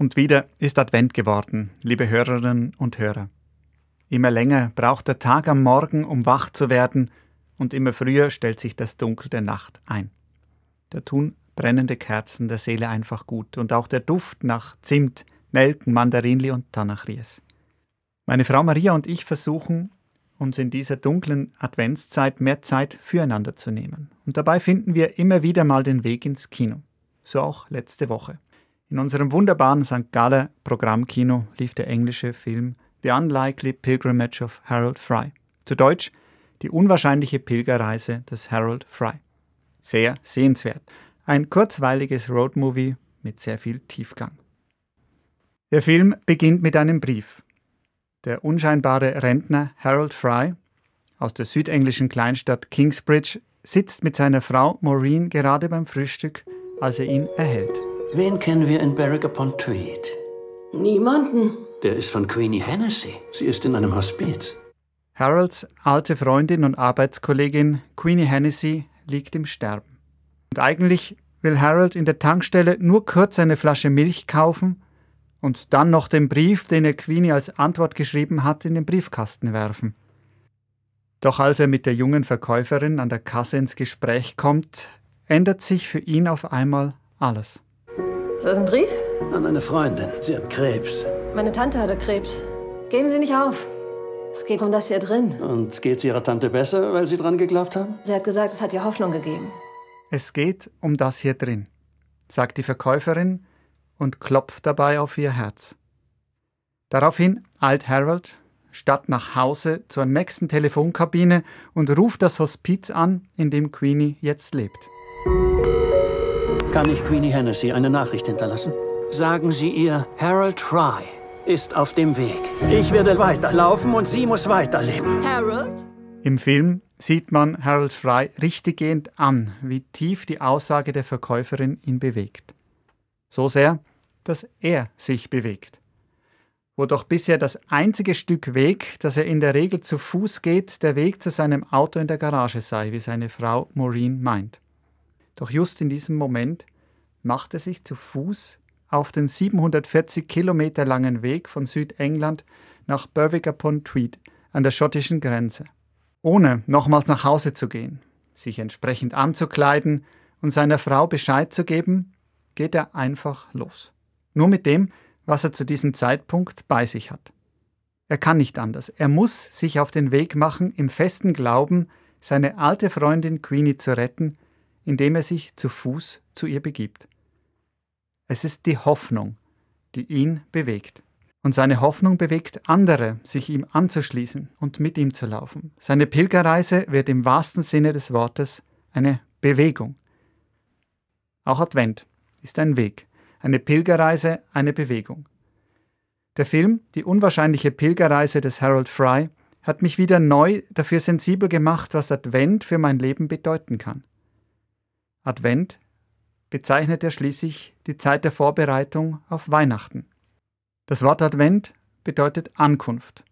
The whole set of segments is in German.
Und wieder ist Advent geworden, liebe Hörerinnen und Hörer. Immer länger braucht der Tag am Morgen, um wach zu werden, und immer früher stellt sich das Dunkel der Nacht ein. Da tun brennende Kerzen der Seele einfach gut und auch der Duft nach Zimt, Nelken, Mandarinli und Tanachries. Meine Frau Maria und ich versuchen, uns in dieser dunklen Adventszeit mehr Zeit füreinander zu nehmen. Und dabei finden wir immer wieder mal den Weg ins Kino. So auch letzte Woche. In unserem wunderbaren St. Galler Programmkino lief der englische Film The Unlikely Pilgrimage of Harold Fry. Zu Deutsch Die unwahrscheinliche Pilgerreise des Harold Fry. Sehr sehenswert. Ein kurzweiliges Roadmovie mit sehr viel Tiefgang. Der Film beginnt mit einem Brief. Der unscheinbare Rentner Harold Fry aus der südenglischen Kleinstadt Kingsbridge sitzt mit seiner Frau Maureen gerade beim Frühstück, als er ihn erhält. Wen kennen wir in Berwick upon Tweed? Niemanden. Der ist von Queenie Hennessy. Sie ist in einem Hospiz. Harolds alte Freundin und Arbeitskollegin Queenie Hennessy liegt im Sterben. Und eigentlich will Harold in der Tankstelle nur kurz eine Flasche Milch kaufen und dann noch den Brief, den er Queenie als Antwort geschrieben hat, in den Briefkasten werfen. Doch als er mit der jungen Verkäuferin an der Kasse ins Gespräch kommt, ändert sich für ihn auf einmal alles. Ist das ein Brief? An eine Freundin. Sie hat Krebs. Meine Tante hatte Krebs. Geben Sie nicht auf. Es geht um das hier drin. Und geht's ihrer Tante besser, weil Sie dran geglaubt haben? Sie hat gesagt, es hat ihr Hoffnung gegeben. Es geht um das hier drin, sagt die Verkäuferin und klopft dabei auf ihr Herz. Daraufhin eilt Harold statt nach Hause zur nächsten Telefonkabine und ruft das Hospiz an, in dem Queenie jetzt lebt. Kann ich Queenie Hennessy eine Nachricht hinterlassen? Sagen Sie ihr, Harold Fry ist auf dem Weg. Ich werde weiterlaufen und sie muss weiterleben. Harold? Im Film sieht man Harold Fry richtiggehend an, wie tief die Aussage der Verkäuferin ihn bewegt. So sehr, dass er sich bewegt. Wo doch bisher das einzige Stück Weg, das er in der Regel zu Fuß geht, der Weg zu seinem Auto in der Garage sei, wie seine Frau Maureen meint. Doch just in diesem Moment macht er sich zu Fuß auf den 740 Kilometer langen Weg von Südengland nach Berwick upon Tweed an der schottischen Grenze, ohne nochmals nach Hause zu gehen, sich entsprechend anzukleiden und seiner Frau Bescheid zu geben, geht er einfach los. Nur mit dem, was er zu diesem Zeitpunkt bei sich hat. Er kann nicht anders. Er muss sich auf den Weg machen, im festen Glauben, seine alte Freundin Queenie zu retten, indem er sich zu Fuß zu ihr begibt. Es ist die Hoffnung, die ihn bewegt. Und seine Hoffnung bewegt andere, sich ihm anzuschließen und mit ihm zu laufen. Seine Pilgerreise wird im wahrsten Sinne des Wortes eine Bewegung. Auch Advent ist ein Weg, eine Pilgerreise, eine Bewegung. Der Film Die unwahrscheinliche Pilgerreise des Harold Fry hat mich wieder neu dafür sensibel gemacht, was Advent für mein Leben bedeuten kann. Advent bezeichnet er schließlich die Zeit der Vorbereitung auf Weihnachten. Das Wort Advent bedeutet Ankunft.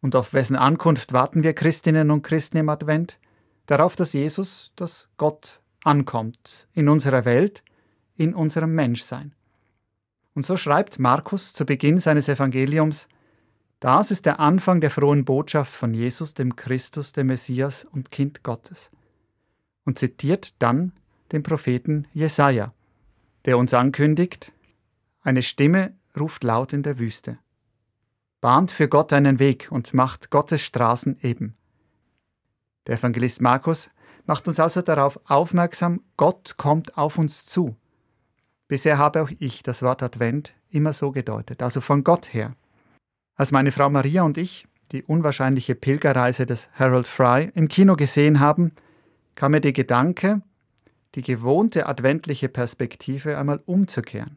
Und auf wessen Ankunft warten wir Christinnen und Christen im Advent? Darauf, dass Jesus, dass Gott ankommt in unserer Welt, in unserem Menschsein. Und so schreibt Markus zu Beginn seines Evangeliums, das ist der Anfang der frohen Botschaft von Jesus, dem Christus, dem Messias und Kind Gottes. Und zitiert dann den Propheten Jesaja, der uns ankündigt: Eine Stimme ruft laut in der Wüste. Bahnt für Gott einen Weg und macht Gottes Straßen eben. Der Evangelist Markus macht uns also darauf aufmerksam, Gott kommt auf uns zu. Bisher habe auch ich das Wort Advent immer so gedeutet, also von Gott her. Als meine Frau Maria und ich die unwahrscheinliche Pilgerreise des Harold Fry im Kino gesehen haben, kam mir der Gedanke, die gewohnte adventliche Perspektive einmal umzukehren.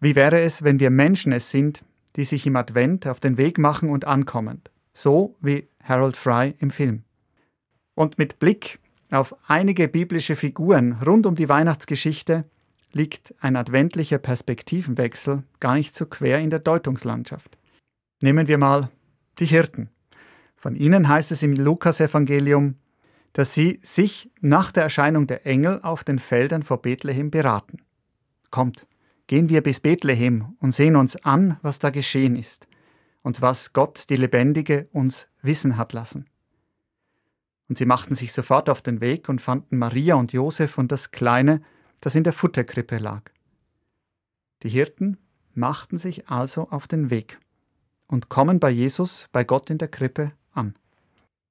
Wie wäre es, wenn wir Menschen es sind, die sich im Advent auf den Weg machen und ankommen, so wie Harold Fry im Film. Und mit Blick auf einige biblische Figuren rund um die Weihnachtsgeschichte liegt ein adventlicher Perspektivenwechsel gar nicht so quer in der Deutungslandschaft. Nehmen wir mal die Hirten. Von ihnen heißt es im Lukasevangelium, dass sie sich nach der Erscheinung der Engel auf den Feldern vor Bethlehem beraten. Kommt, gehen wir bis Bethlehem und sehen uns an, was da geschehen ist und was Gott, die Lebendige, uns wissen hat lassen. Und sie machten sich sofort auf den Weg und fanden Maria und Josef und das Kleine, das in der Futterkrippe lag. Die Hirten machten sich also auf den Weg und kommen bei Jesus, bei Gott in der Krippe an.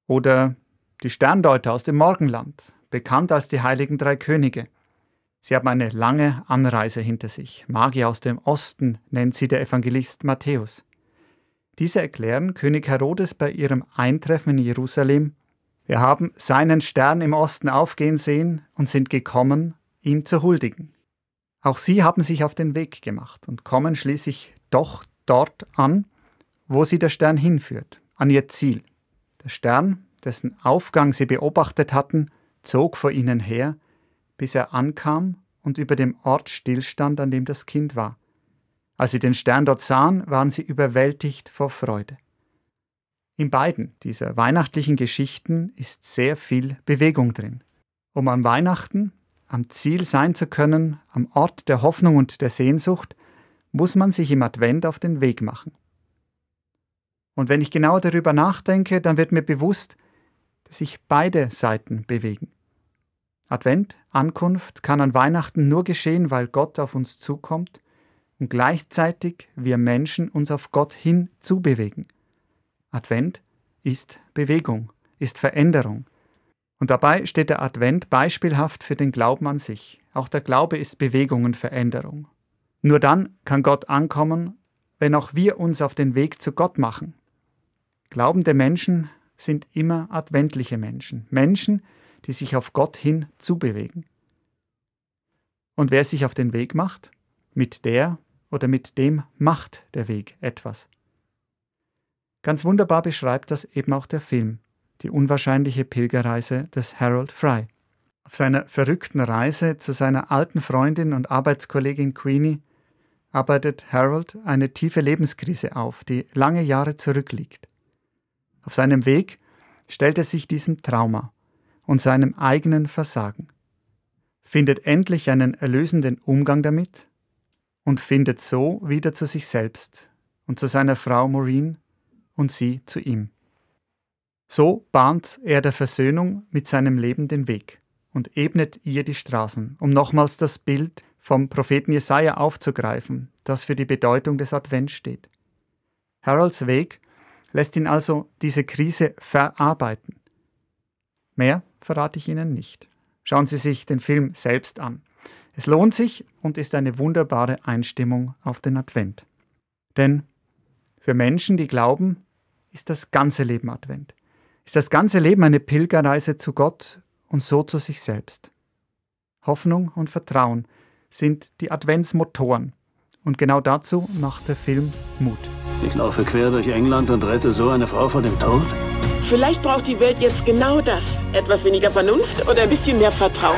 Oder die Sterndeuter aus dem Morgenland, bekannt als die heiligen drei Könige. Sie haben eine lange Anreise hinter sich. Magier aus dem Osten nennt sie der Evangelist Matthäus. Diese erklären König Herodes bei ihrem Eintreffen in Jerusalem, wir haben seinen Stern im Osten aufgehen sehen und sind gekommen, ihm zu huldigen. Auch sie haben sich auf den Weg gemacht und kommen schließlich doch dort an, wo sie der Stern hinführt, an ihr Ziel. Der Stern, dessen Aufgang sie beobachtet hatten, zog vor ihnen her, bis er ankam und über dem Ort stillstand, an dem das Kind war. Als sie den Stern dort sahen, waren sie überwältigt vor Freude. In beiden dieser weihnachtlichen Geschichten ist sehr viel Bewegung drin. Um an Weihnachten, am Ziel sein zu können, am Ort der Hoffnung und der Sehnsucht, muss man sich im Advent auf den Weg machen. Und wenn ich genau darüber nachdenke, dann wird mir bewusst, sich beide Seiten bewegen. Advent, Ankunft kann an Weihnachten nur geschehen, weil Gott auf uns zukommt und gleichzeitig wir Menschen uns auf Gott hin zubewegen. Advent ist Bewegung, ist Veränderung. Und dabei steht der Advent beispielhaft für den Glauben an sich. Auch der Glaube ist Bewegung und Veränderung. Nur dann kann Gott ankommen, wenn auch wir uns auf den Weg zu Gott machen. Glaubende Menschen sind immer adventliche Menschen, Menschen, die sich auf Gott hin zubewegen. Und wer sich auf den Weg macht, mit der oder mit dem macht der Weg etwas. Ganz wunderbar beschreibt das eben auch der Film, die unwahrscheinliche Pilgerreise des Harold Fry. Auf seiner verrückten Reise zu seiner alten Freundin und Arbeitskollegin Queenie arbeitet Harold eine tiefe Lebenskrise auf, die lange Jahre zurückliegt. Auf seinem Weg stellt er sich diesem Trauma und seinem eigenen Versagen, findet endlich einen erlösenden Umgang damit und findet so wieder zu sich selbst und zu seiner Frau Maureen und sie zu ihm. So bahnt er der Versöhnung mit seinem Leben den Weg und ebnet ihr die Straßen, um nochmals das Bild vom Propheten Jesaja aufzugreifen, das für die Bedeutung des Advents steht. Harolds Weg lässt ihn also diese Krise verarbeiten. Mehr verrate ich Ihnen nicht. Schauen Sie sich den Film selbst an. Es lohnt sich und ist eine wunderbare Einstimmung auf den Advent. Denn für Menschen, die glauben, ist das ganze Leben Advent. Ist das ganze Leben eine Pilgerreise zu Gott und so zu sich selbst. Hoffnung und Vertrauen sind die Adventsmotoren. Und genau dazu macht der Film Mut. Ich laufe quer durch England und rette so eine Frau vor dem Tod? Vielleicht braucht die Welt jetzt genau das. Etwas weniger Vernunft oder ein bisschen mehr Vertrauen.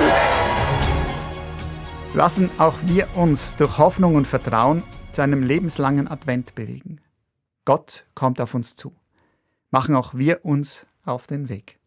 Lassen auch wir uns durch Hoffnung und Vertrauen zu einem lebenslangen Advent bewegen. Gott kommt auf uns zu. Machen auch wir uns auf den Weg.